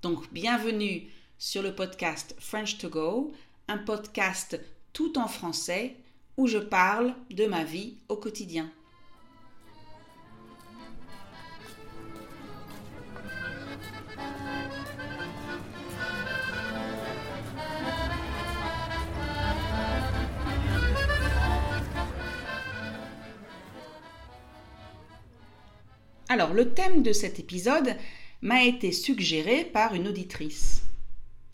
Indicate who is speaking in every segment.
Speaker 1: Donc, bienvenue sur le podcast French to Go, un podcast tout en français où je parle de ma vie au quotidien. Alors, le thème de cet épisode m'a été suggéré par une auditrice.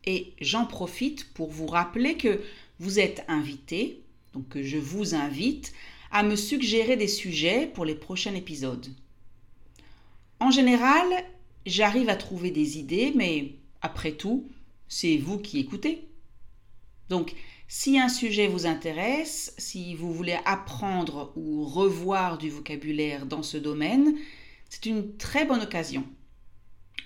Speaker 1: Et j'en profite pour vous rappeler que vous êtes invité, donc que je vous invite à me suggérer des sujets pour les prochains épisodes. En général, j'arrive à trouver des idées, mais après tout, c'est vous qui écoutez. Donc, si un sujet vous intéresse, si vous voulez apprendre ou revoir du vocabulaire dans ce domaine, c'est une très bonne occasion.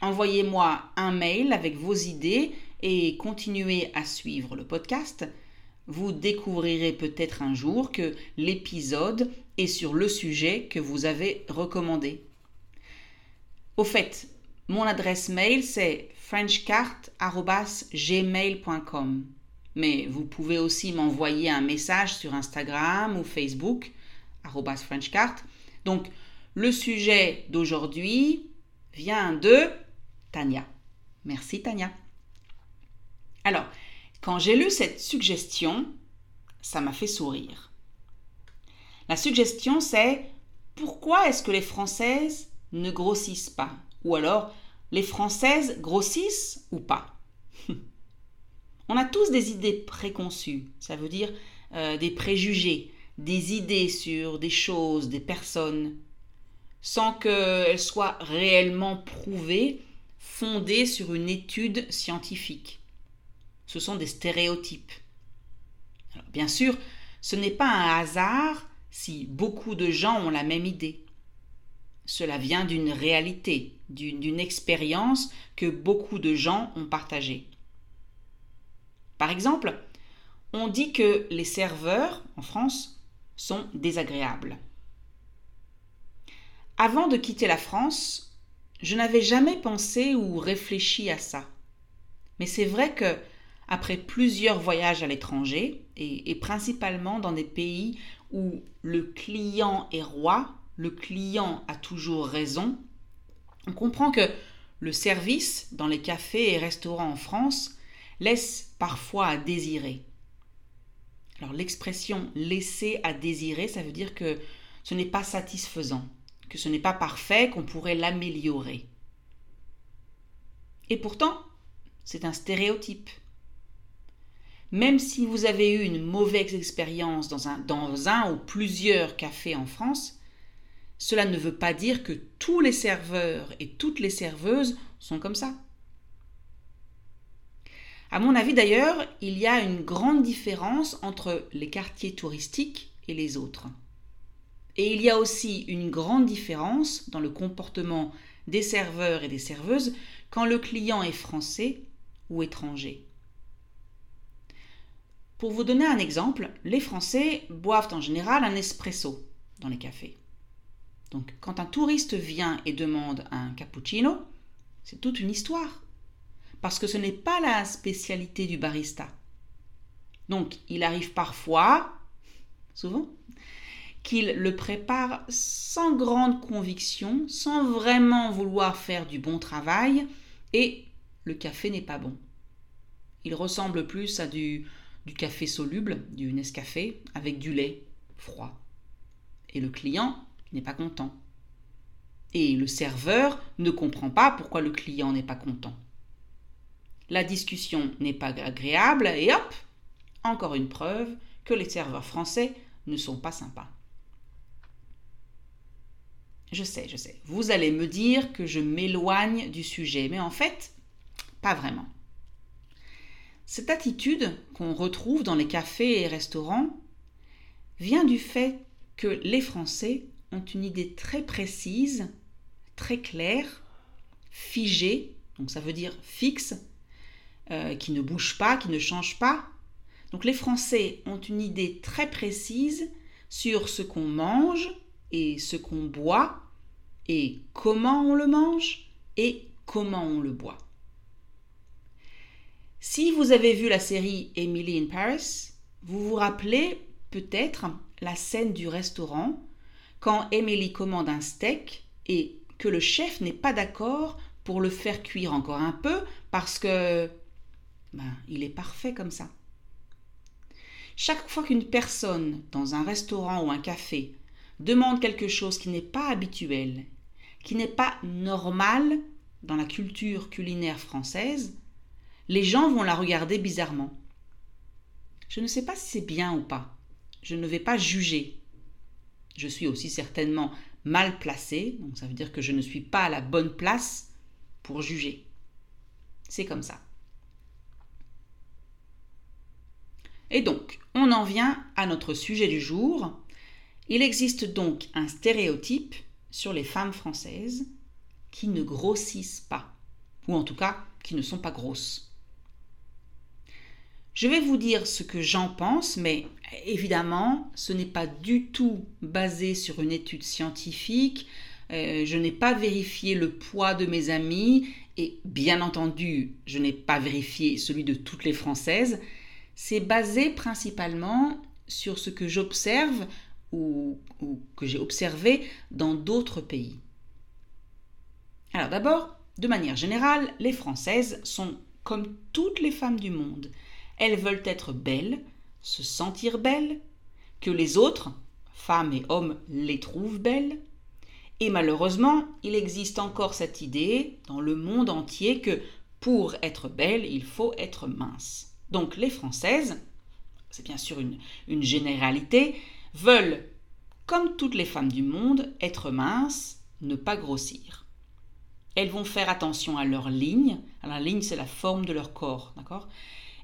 Speaker 1: Envoyez-moi un mail avec vos idées et continuez à suivre le podcast. Vous découvrirez peut-être un jour que l'épisode est sur le sujet que vous avez recommandé. Au fait, mon adresse mail c'est frenchcart.gmail.com. Mais vous pouvez aussi m'envoyer un message sur Instagram ou Facebook, frenchcart. Donc, le sujet d'aujourd'hui vient de Merci Tania. Alors, quand j'ai lu cette suggestion, ça m'a fait sourire. La suggestion c'est pourquoi est-ce que les Françaises ne grossissent pas? Ou alors, les Françaises grossissent ou pas? On a tous des idées préconçues, ça veut dire euh, des préjugés, des idées sur des choses, des personnes, sans qu'elle soit réellement prouvée, fondée sur une étude scientifique. Ce sont des stéréotypes. bien sûr, ce n'est pas un hasard si beaucoup de gens ont la même idée. Cela vient d'une réalité, d'une expérience que beaucoup de gens ont partagée. Par exemple, on dit que les serveurs, en France, sont désagréables. Avant de quitter la France, je n'avais jamais pensé ou réfléchi à ça. Mais c'est vrai que, après plusieurs voyages à l'étranger, et, principalement dans des pays où le client est roi, le client a toujours raison, on comprend que le service dans les cafés et restaurants en France laisse parfois à désirer. Alors l'expression laisser à désirer, ça veut dire que ce n'est pas satisfaisant que ce n'est pas parfait, qu'on pourrait l'améliorer. Et pourtant, c'est un stéréotype. Même si vous avez eu une mauvaise expérience dans un, ou plusieurs cafés en France, cela ne veut pas dire que tous les serveurs et toutes les serveuses sont comme ça. À mon avis d'ailleurs, il y a une grande différence entre les quartiers touristiques et les autres. Et il y a aussi une grande différence dans le comportement des serveurs et des serveuses quand le client est français ou étranger. Pour vous donner un exemple, les Français boivent en général un espresso dans les cafés. Donc quand un touriste vient et demande un cappuccino, c'est toute une histoire. Parce que ce n'est pas la spécialité du barista. Donc il arrive parfois, souvent, qu'il le prépare sans grande conviction, sans vraiment vouloir faire du bon travail, et le café n'est pas bon. Il ressemble plus à du, café soluble, du Nescafé, avec du lait froid. Et le client n'est pas content. Et le serveur ne comprend pas pourquoi le client n'est pas content. La discussion n'est pas agréable et hop, encore une preuve que les serveurs français ne sont pas sympas. Je sais, je sais. Vous allez me dire que je m'éloigne du sujet, mais en fait, pas vraiment. Cette attitude qu'on retrouve dans les cafés et restaurants vient du fait que les Français ont une idée très précise, très claire, figée, donc ça veut dire fixe, euh, qui ne bouge pas, qui ne change pas. Donc les Français ont une idée très précise sur ce qu'on mange et ce qu'on boit et comment on le mange et comment on le boit. Si vous avez vu la série Emily in Paris, vous vous rappelez peut-être la scène du restaurant quand Emily commande un steak et que le chef n'est pas d'accord pour le faire cuire encore un peu parce que ben, il est parfait comme ça. Chaque fois qu'une personne dans un restaurant ou un café demande quelque chose qui n'est pas habituel, qui n'est pas normal dans la culture culinaire française, les gens vont la regarder bizarrement. Je ne sais pas si c'est bien ou pas. Je ne vais pas juger. Je suis aussi certainement mal placé, donc ça veut dire que je ne suis pas à la bonne place pour juger. C'est comme ça. Et donc, on en vient à notre sujet du jour. Il existe donc un stéréotype sur les femmes françaises qui ne grossissent pas, ou en tout cas qui ne sont pas grosses. Je vais vous dire ce que j'en pense, mais évidemment, ce n'est pas du tout basé sur une étude scientifique. Euh, je n'ai pas vérifié le poids de mes amis et bien entendu, je n'ai pas vérifié celui de toutes les Françaises. C'est basé principalement sur ce que j'observe ou, ou que j'ai observé dans d'autres pays. Alors d'abord, de manière générale, les Françaises sont comme toutes les femmes du monde. Elles veulent être belles, se sentir belles, que les autres, femmes et hommes, les trouvent belles. Et malheureusement, il existe encore cette idée dans le monde entier que pour être belle, il faut être mince. Donc les Françaises, c'est bien sûr une, une généralité, veulent, comme toutes les femmes du monde, être minces, ne pas grossir. Elles vont faire attention à leur ligne. la ligne, c'est la forme de leur corps, d'accord?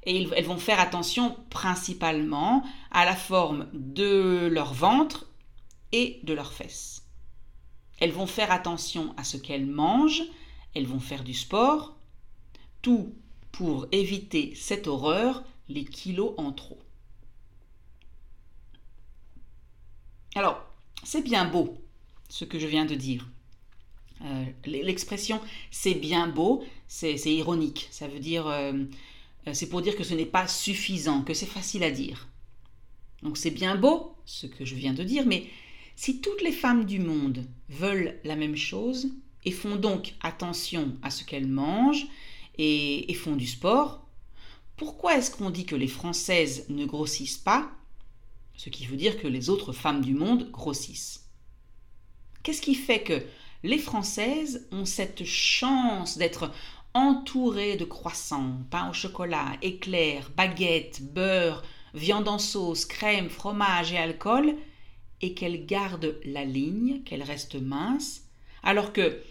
Speaker 1: Et elles vont faire attention principalement à la forme de leur ventre et de leurs fesses. Elles vont faire attention à ce qu'elles mangent, elles vont faire du sport, tout pour éviter cette horreur, les kilos en trop. Alors, c'est bien beau ce que je viens de dire. Euh, l'expression c'est bien beau, c'est ironique. Ça veut dire euh, euh, c'est pour dire que ce n'est pas suffisant, que c'est facile à dire. Donc c'est bien beau ce que je viens de dire, mais si toutes les femmes du monde veulent la même chose et font donc attention à ce qu'elles mangent et, et font du sport, pourquoi est-ce qu'on dit que les Françaises ne grossissent pas, ce qui veut dire que les autres femmes du monde grossissent Qu'est-ce qui fait que les Françaises ont cette chance d'être entourée de croissants, pain au chocolat, éclairs, baguettes, beurre, viande en sauce, crème, fromage et alcool, et qu'elle garde la ligne, qu'elle reste mince, alors que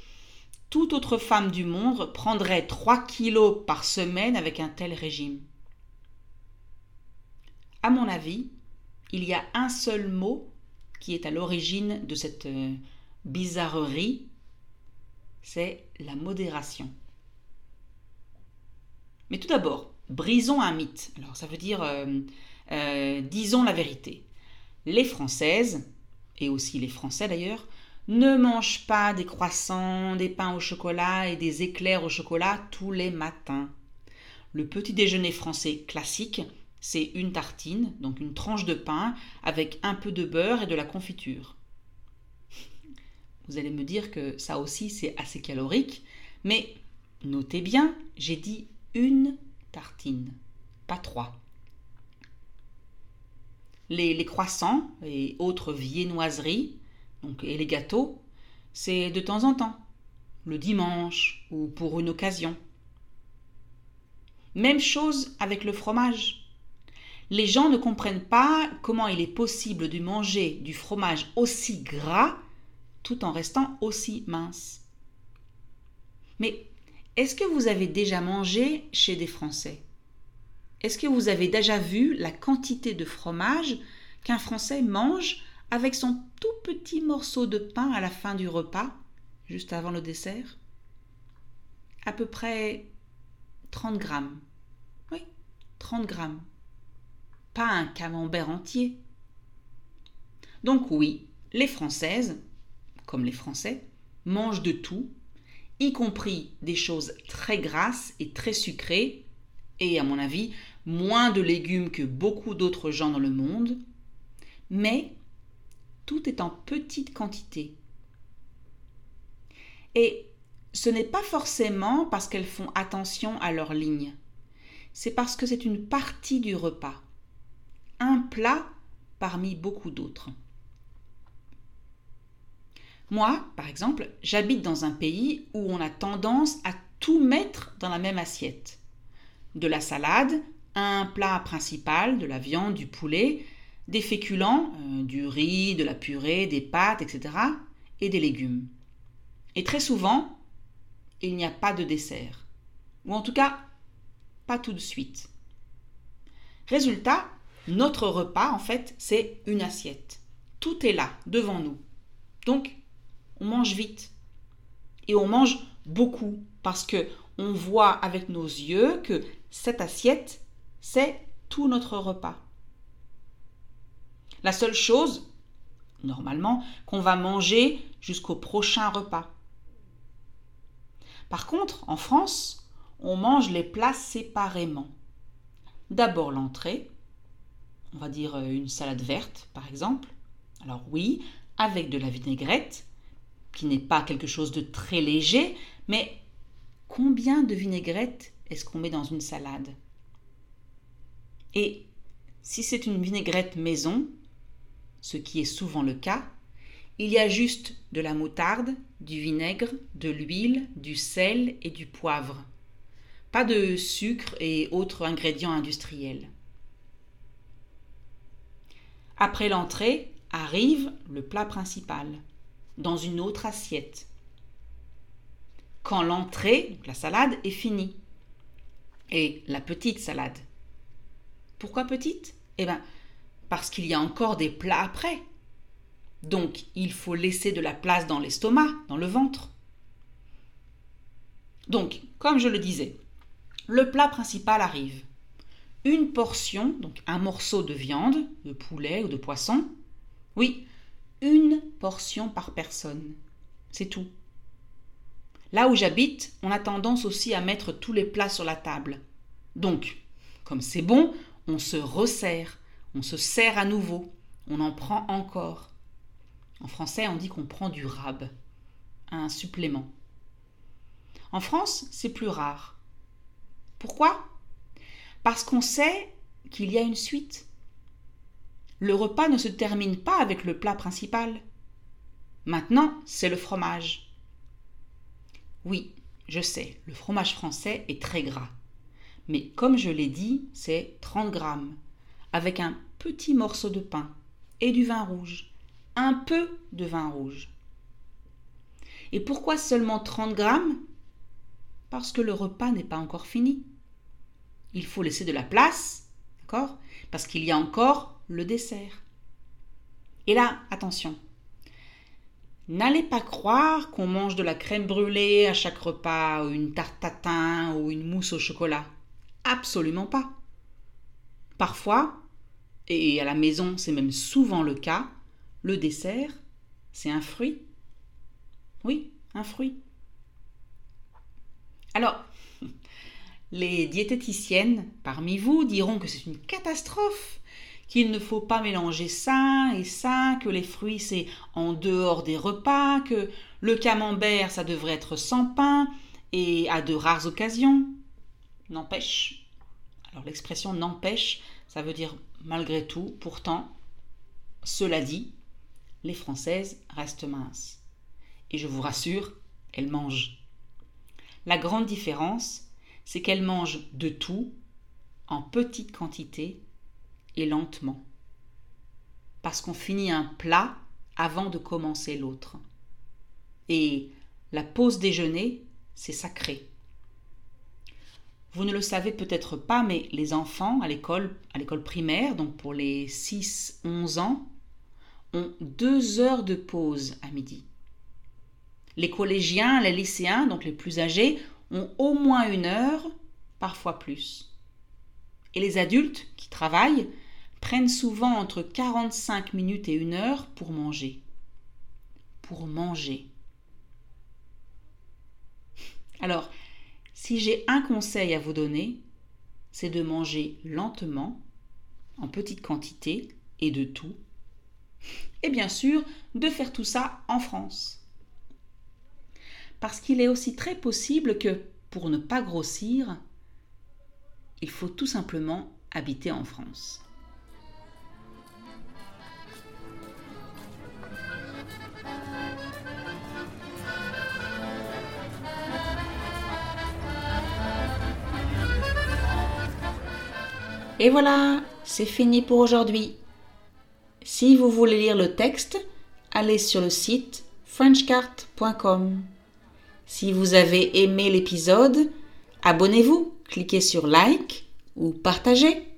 Speaker 1: toute autre femme du monde prendrait 3 kilos par semaine avec un tel régime? À mon avis, il y a un seul mot qui est à l'origine de cette euh, bizarrerie, c'est la modération. Mais tout d'abord, brisons un mythe. Alors ça veut dire, euh, euh, disons la vérité. Les Françaises, et aussi les Français d'ailleurs, ne mangent pas des croissants, des pains au chocolat et des éclairs au chocolat tous les matins. Le petit déjeuner français classique, c'est une tartine, donc une tranche de pain avec un peu de beurre et de la confiture. Vous allez me dire que ça aussi c'est assez calorique, mais notez bien, j'ai dit une tartine, pas trois. Les, croissants et autres viennoiseries, donc, et les gâteaux, c'est de temps en temps, le dimanche ou pour une occasion. Même chose avec le fromage. Les gens ne comprennent pas comment il est possible de manger du fromage aussi gras tout en restant aussi minces. Mais est-ce que vous avez déjà mangé chez des Français? Est-ce que vous avez déjà vu la quantité de fromage qu'un Français mange avec son tout petit morceau de pain à la fin du repas, juste avant le dessert? À peu près 30 grammes. Oui, 30 grammes. Pas un camembert entier. Donc oui, les Françaises, comme les Français, mangent de tout, y compris des choses très grasses et très sucrées, et à mon avis, moins de légumes que beaucoup d'autres gens dans le monde, mais tout est en petite quantité. Et ce n'est pas forcément parce qu'elles font attention à leur ligne, c'est parce que c'est une partie du repas, un plat parmi beaucoup d'autres. Moi, par exemple, j'habite dans un pays où on a tendance à tout mettre dans la même assiette. De la salade, un plat principal, de la viande, du poulet, des féculents, euh, du riz, de la purée, des pâtes, etc., et des légumes. Et très souvent, il n'y a pas de dessert. Ou en tout cas, pas tout de suite. Résultat, notre repas, en fait, c'est une assiette. Tout est là, devant nous. Donc, on mange vite. Et on mange beaucoup parce que on voit avec nos yeux que cette assiette, c'est tout notre repas. La seule chose, normalement, qu'on va manger jusqu'au prochain repas. Par contre, en France, on mange les plats séparément. D'abord l'entrée, on va dire une salade verte par exemple. Alors oui, avec de la vinaigrette, qui n'est pas quelque chose de très léger, mais combien de vinaigrette est-ce qu'on met dans une salade? Et si c'est une vinaigrette maison, ce qui est souvent le cas, il y a juste de la moutarde, du vinaigre, de l'huile, du sel et du poivre. Pas de sucre et autres ingrédients industriels. Après l'entrée arrive le plat principal dans une autre assiette. Quand l'entrée, la salade, est finie. Et la petite salade. Pourquoi petite? Eh bien, parce qu'il y a encore des plats après. Donc, il faut laisser de la place dans l'estomac, dans le ventre. Donc, comme je le disais, le plat principal arrive. Une portion, donc un morceau de viande, de poulet ou de poisson. Oui, une portion par personne. C'est tout. Là où j'habite, on a tendance aussi à mettre tous les plats sur la table. Donc, comme c'est bon, on se resserre, on se sert à nouveau, on en prend encore. En français, on dit qu'on prend du rab, un supplément. En France, c'est plus rare. Pourquoi? Parce qu'on sait qu'il y a une suite le repas ne se termine pas avec le plat principal. Maintenant, c'est le fromage. Oui, je sais, le fromage français est très gras. Mais comme je l'ai dit, c'est 30 grammes, avec un petit morceau de pain et du vin rouge, un peu de vin rouge. Et pourquoi seulement 30 grammes? Parce que le repas n'est pas encore fini. Il faut laisser de la place, d'accord? Parce qu'il y a encore le dessert. Et là, attention. N'allez pas croire qu'on mange de la crème brûlée à chaque repas, ou une tarte tatin, ou une mousse au chocolat. Absolument pas. Parfois, et à la maison c'est même souvent le cas, le dessert, c'est un fruit. Oui, un fruit. Alors, les diététiciennes parmi vous diront que c'est une catastrophe qu'il ne faut pas mélanger ça et ça, que les fruits c'est en dehors des repas, que le camembert ça devrait être sans pain et à de rares occasions. N'empêche. Alors l'expression n'empêche, ça veut dire malgré tout, pourtant, cela dit, les Françaises restent minces. Et je vous rassure, elles mangent. La grande différence, c'est qu'elles mangent de tout en petite quantité et lentement. Parce qu'on finit un plat avant de commencer l'autre. Et la pause déjeuner, c'est sacré. Vous ne le savez peut-être pas, mais les enfants à l'école, à l'école primaire, donc pour les 6-11 ans, ont deux heures de pause à midi. Les collégiens, les lycéens, donc les plus âgés, au moins une heure, parfois plus. Et les adultes qui travaillent prennent souvent entre 45 minutes et une heure pour manger. Pour manger. Alors, si j'ai un conseil à vous donner, c'est de manger lentement, en petite quantité et de tout. Et bien sûr, de faire tout ça en France. Parce qu'il est aussi très possible que, pour ne pas grossir, il faut tout simplement habiter en France. Et voilà, c'est fini pour aujourd'hui. Si vous voulez lire le texte, allez sur le site frenchcart.com. Si vous avez aimé l'épisode, abonnez-vous, cliquez sur like ou partagez.